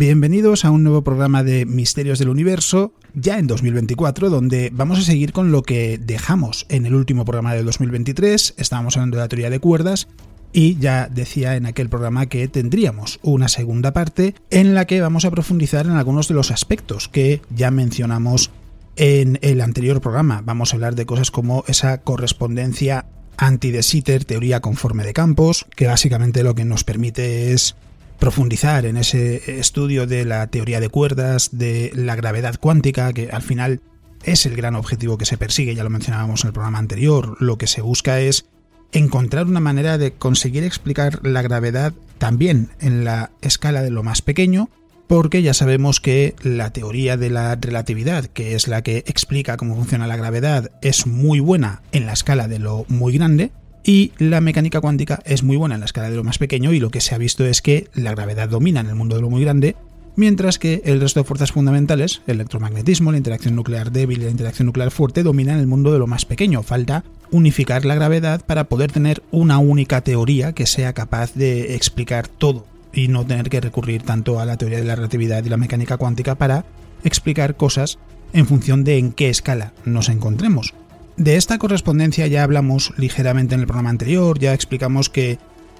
Bienvenidos a un nuevo programa de Misterios del Universo, ya en 2024, donde vamos a seguir con lo que dejamos en el último programa del 2023. Estábamos hablando de la teoría de cuerdas y ya decía en aquel programa que tendríamos una segunda parte en la que vamos a profundizar en algunos de los aspectos que ya mencionamos en el anterior programa. Vamos a hablar de cosas como esa correspondencia anti-de Sitter, teoría conforme de campos, que básicamente lo que nos permite es profundizar en ese estudio de la teoría de cuerdas, de la gravedad cuántica, que al final es el gran objetivo que se persigue, ya lo mencionábamos en el programa anterior, lo que se busca es encontrar una manera de conseguir explicar la gravedad también en la escala de lo más pequeño, porque ya sabemos que la teoría de la relatividad, que es la que explica cómo funciona la gravedad, es muy buena en la escala de lo muy grande, y la mecánica cuántica es muy buena en la escala de lo más pequeño y lo que se ha visto es que la gravedad domina en el mundo de lo muy grande, mientras que el resto de fuerzas fundamentales, el electromagnetismo, la interacción nuclear débil y la interacción nuclear fuerte, dominan el mundo de lo más pequeño. Falta unificar la gravedad para poder tener una única teoría que sea capaz de explicar todo y no tener que recurrir tanto a la teoría de la relatividad y la mecánica cuántica para explicar cosas en función de en qué escala nos encontremos. De esta correspondencia ya hablamos ligeramente en el programa anterior, ya explicamos que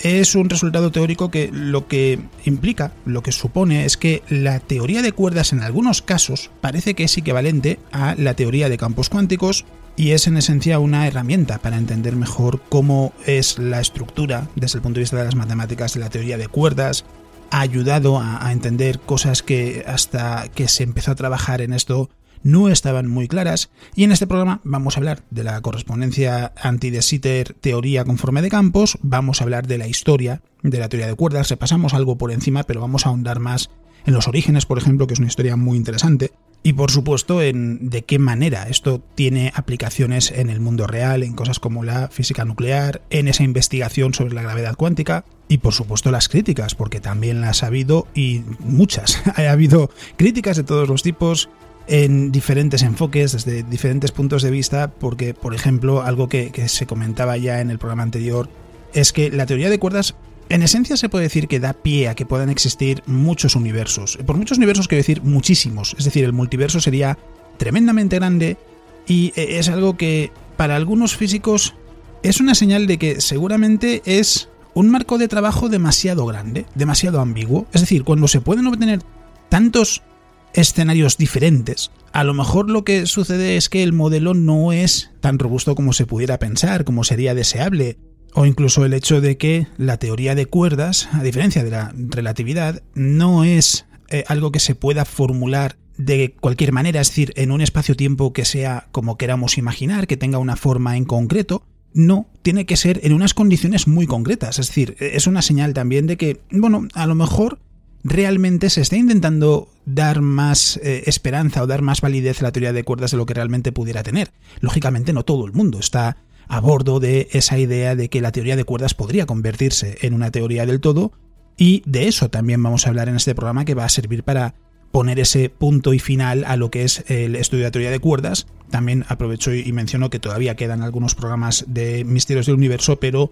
es un resultado teórico que lo que implica, lo que supone es que la teoría de cuerdas en algunos casos parece que es equivalente a la teoría de campos cuánticos y es en esencia una herramienta para entender mejor cómo es la estructura desde el punto de vista de las matemáticas de la teoría de cuerdas. Ha ayudado a, entender cosas que hasta que se empezó a trabajar en esto no estaban muy claras y en este programa vamos a hablar de la correspondencia anti-de Sitter teoría conforme de campos, vamos a hablar de la historia de la teoría de cuerdas, repasamos algo por encima, pero vamos a ahondar más en los orígenes, por ejemplo, que es una historia muy interesante, y por supuesto en de qué manera esto tiene aplicaciones en el mundo real, en cosas como la física nuclear, en esa investigación sobre la gravedad cuántica y por supuesto las críticas, porque también las ha habido y muchas. ha habido críticas de todos los tipos, en diferentes enfoques, desde diferentes puntos de vista, porque, por ejemplo, algo que, se comentaba ya en el programa anterior, es que la teoría de cuerdas, en esencia se puede decir que da pie a que puedan existir muchos universos. Por muchos universos quiero decir muchísimos, es decir, el multiverso sería tremendamente grande y eh, es algo que para algunos físicos es una señal de que seguramente es un marco de trabajo demasiado grande, demasiado ambiguo. Es decir, cuando se pueden obtener tantos escenarios diferentes. A lo mejor lo que sucede es que el modelo no es tan robusto como se pudiera pensar, como sería deseable, o incluso el hecho de que la teoría de cuerdas, a diferencia de la relatividad, no es eh, algo que se pueda formular de cualquier manera, es decir, en un espacio-tiempo que sea como queramos imaginar, que tenga una forma en concreto, no, tiene que ser en unas condiciones muy concretas. Es decir, es una señal también de que, bueno, a lo mejor realmente se está intentando dar más eh, esperanza o dar más validez a la teoría de cuerdas de lo que realmente pudiera tener. Lógicamente no todo el mundo está a bordo de esa idea de que la teoría de cuerdas podría convertirse en una teoría del todo y de eso también vamos a hablar en este programa que va a servir para poner ese punto y final a lo que es el estudio de la teoría de cuerdas. También aprovecho y menciono que todavía quedan algunos programas de misterios del universo, pero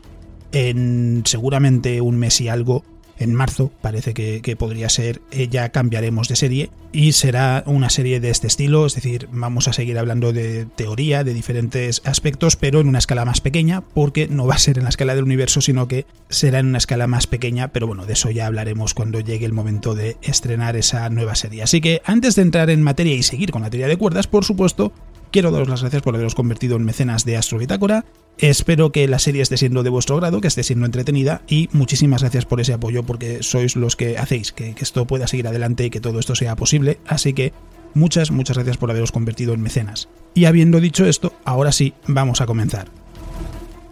en seguramente un mes y algo en marzo, parece que, podría ser, eh, ya cambiaremos de serie y será una serie de este estilo, es decir, vamos a seguir hablando de teoría, de diferentes aspectos, pero en una escala más pequeña, porque no va a ser en la escala del universo, sino que será en una escala más pequeña, pero bueno, de eso ya hablaremos cuando llegue el momento de estrenar esa nueva serie. Así que antes de entrar en materia y seguir con la teoría de cuerdas, por supuesto, quiero daros las gracias por haberos convertido en mecenas de Astro Bitácora Espero que la serie esté siendo de vuestro grado, que esté siendo entretenida y muchísimas gracias por ese apoyo porque sois los que hacéis que, esto pueda seguir adelante y que todo esto sea posible. Así que muchas, muchas gracias por haberos convertido en mecenas. Y habiendo dicho esto, ahora sí, vamos a comenzar.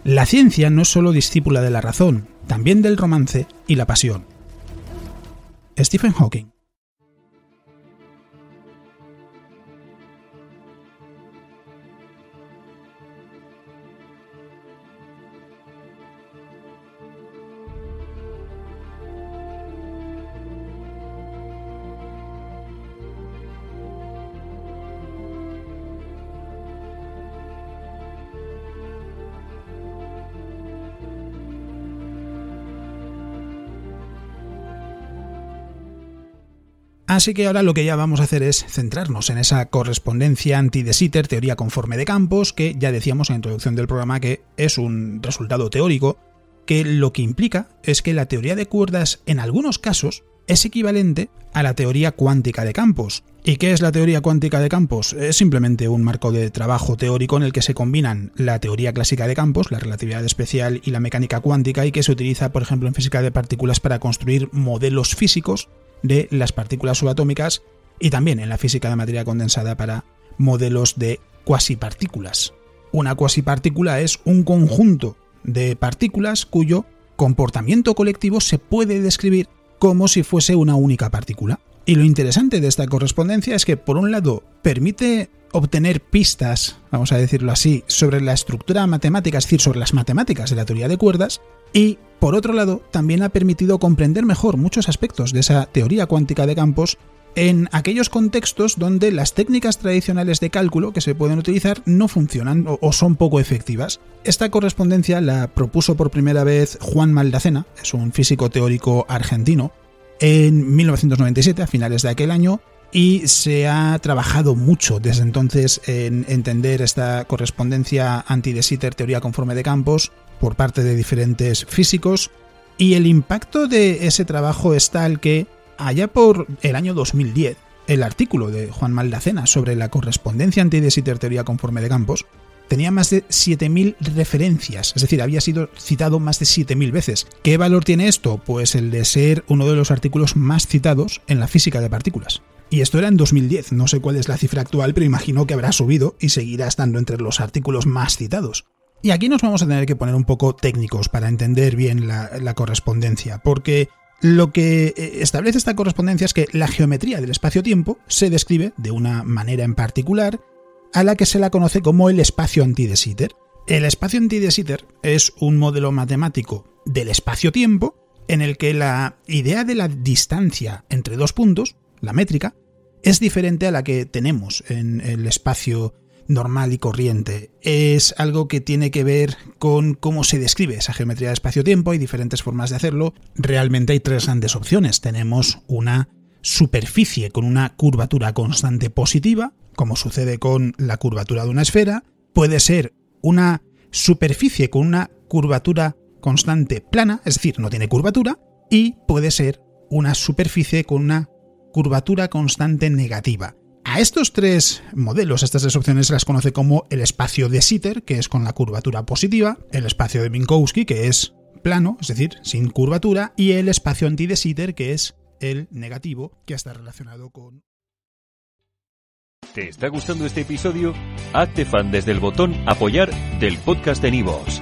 La ciencia no es solo discípula de la razón, también del romance y la pasión. Stephen Hawking Así que ahora lo que ya vamos a hacer es centrarnos en esa correspondencia anti-de Sitter, teoría conforme de campos, que ya decíamos en la introducción del programa que es un resultado teórico, que lo que implica es que la teoría de cuerdas en algunos casos es equivalente a la teoría cuántica de campos. ¿Y qué es la teoría cuántica de campos? Es simplemente un marco de trabajo teórico en el que se combinan la teoría clásica de campos, la relatividad especial y la mecánica cuántica y que se utiliza, por ejemplo, en física de partículas para construir modelos físicos de las partículas subatómicas y también en la física de materia condensada para modelos de cuasipartículas. Una cuasipartícula es un conjunto de partículas cuyo comportamiento colectivo se puede describir como si fuese una única partícula. Y lo interesante de esta correspondencia es que, por un lado, permite obtener pistas, vamos a decirlo así, sobre la estructura matemática, es decir, sobre las matemáticas de la teoría de cuerdas, y, por otro lado, también ha permitido comprender mejor muchos aspectos de esa teoría cuántica de campos en aquellos contextos donde las técnicas tradicionales de cálculo que se pueden utilizar no funcionan o, son poco efectivas. Esta correspondencia la propuso por primera vez Juan Maldacena, es un físico teórico argentino, en 1997, a finales de aquel año, y se ha trabajado mucho desde entonces en entender esta correspondencia anti-de Sitter, teoría conforme de campos, por parte de diferentes físicos, y el impacto de ese trabajo es tal que, allá por el año 2010, el artículo de Juan Maldacena sobre la correspondencia anti-de Sitter, teoría conforme de campos, tenía más de 7.000 referencias, es decir, había sido citado más de 7.000 veces. ¿Qué valor tiene esto? Pues el de ser uno de los artículos más citados en la física de partículas. Y esto era en 2010, no sé cuál es la cifra actual, pero imagino que habrá subido y seguirá estando entre los artículos más citados. Y aquí nos vamos a tener que poner un poco técnicos para entender bien la, correspondencia, porque lo que eh, establece esta correspondencia es que la geometría del espacio-tiempo se describe de una manera en particular a la que se la conoce como el espacio anti de Sitter. El espacio anti de Sitter es un modelo matemático del espacio-tiempo en el que la idea de la distancia entre dos puntos, la métrica, es diferente a la que tenemos en el espacio normal y corriente. Es algo que tiene que ver con cómo se describe esa geometría de espacio-tiempo. Hay diferentes formas de hacerlo. Realmente hay tres grandes opciones. Tenemos una superficie con una curvatura constante positiva, como sucede con la curvatura de una esfera, puede ser una superficie con una curvatura constante plana, es decir, no tiene curvatura, y puede ser una superficie con una curvatura constante negativa. A estos tres modelos, estas tres opciones se las conoce como el espacio de Sitter, que es con la curvatura positiva, el espacio de Minkowski, que es plano, es decir, sin curvatura, y el espacio anti de Sitter, que es el negativo, que está relacionado con ¿Te está gustando este episodio? Hazte fan desde el botón Apoyar del podcast de Nivos.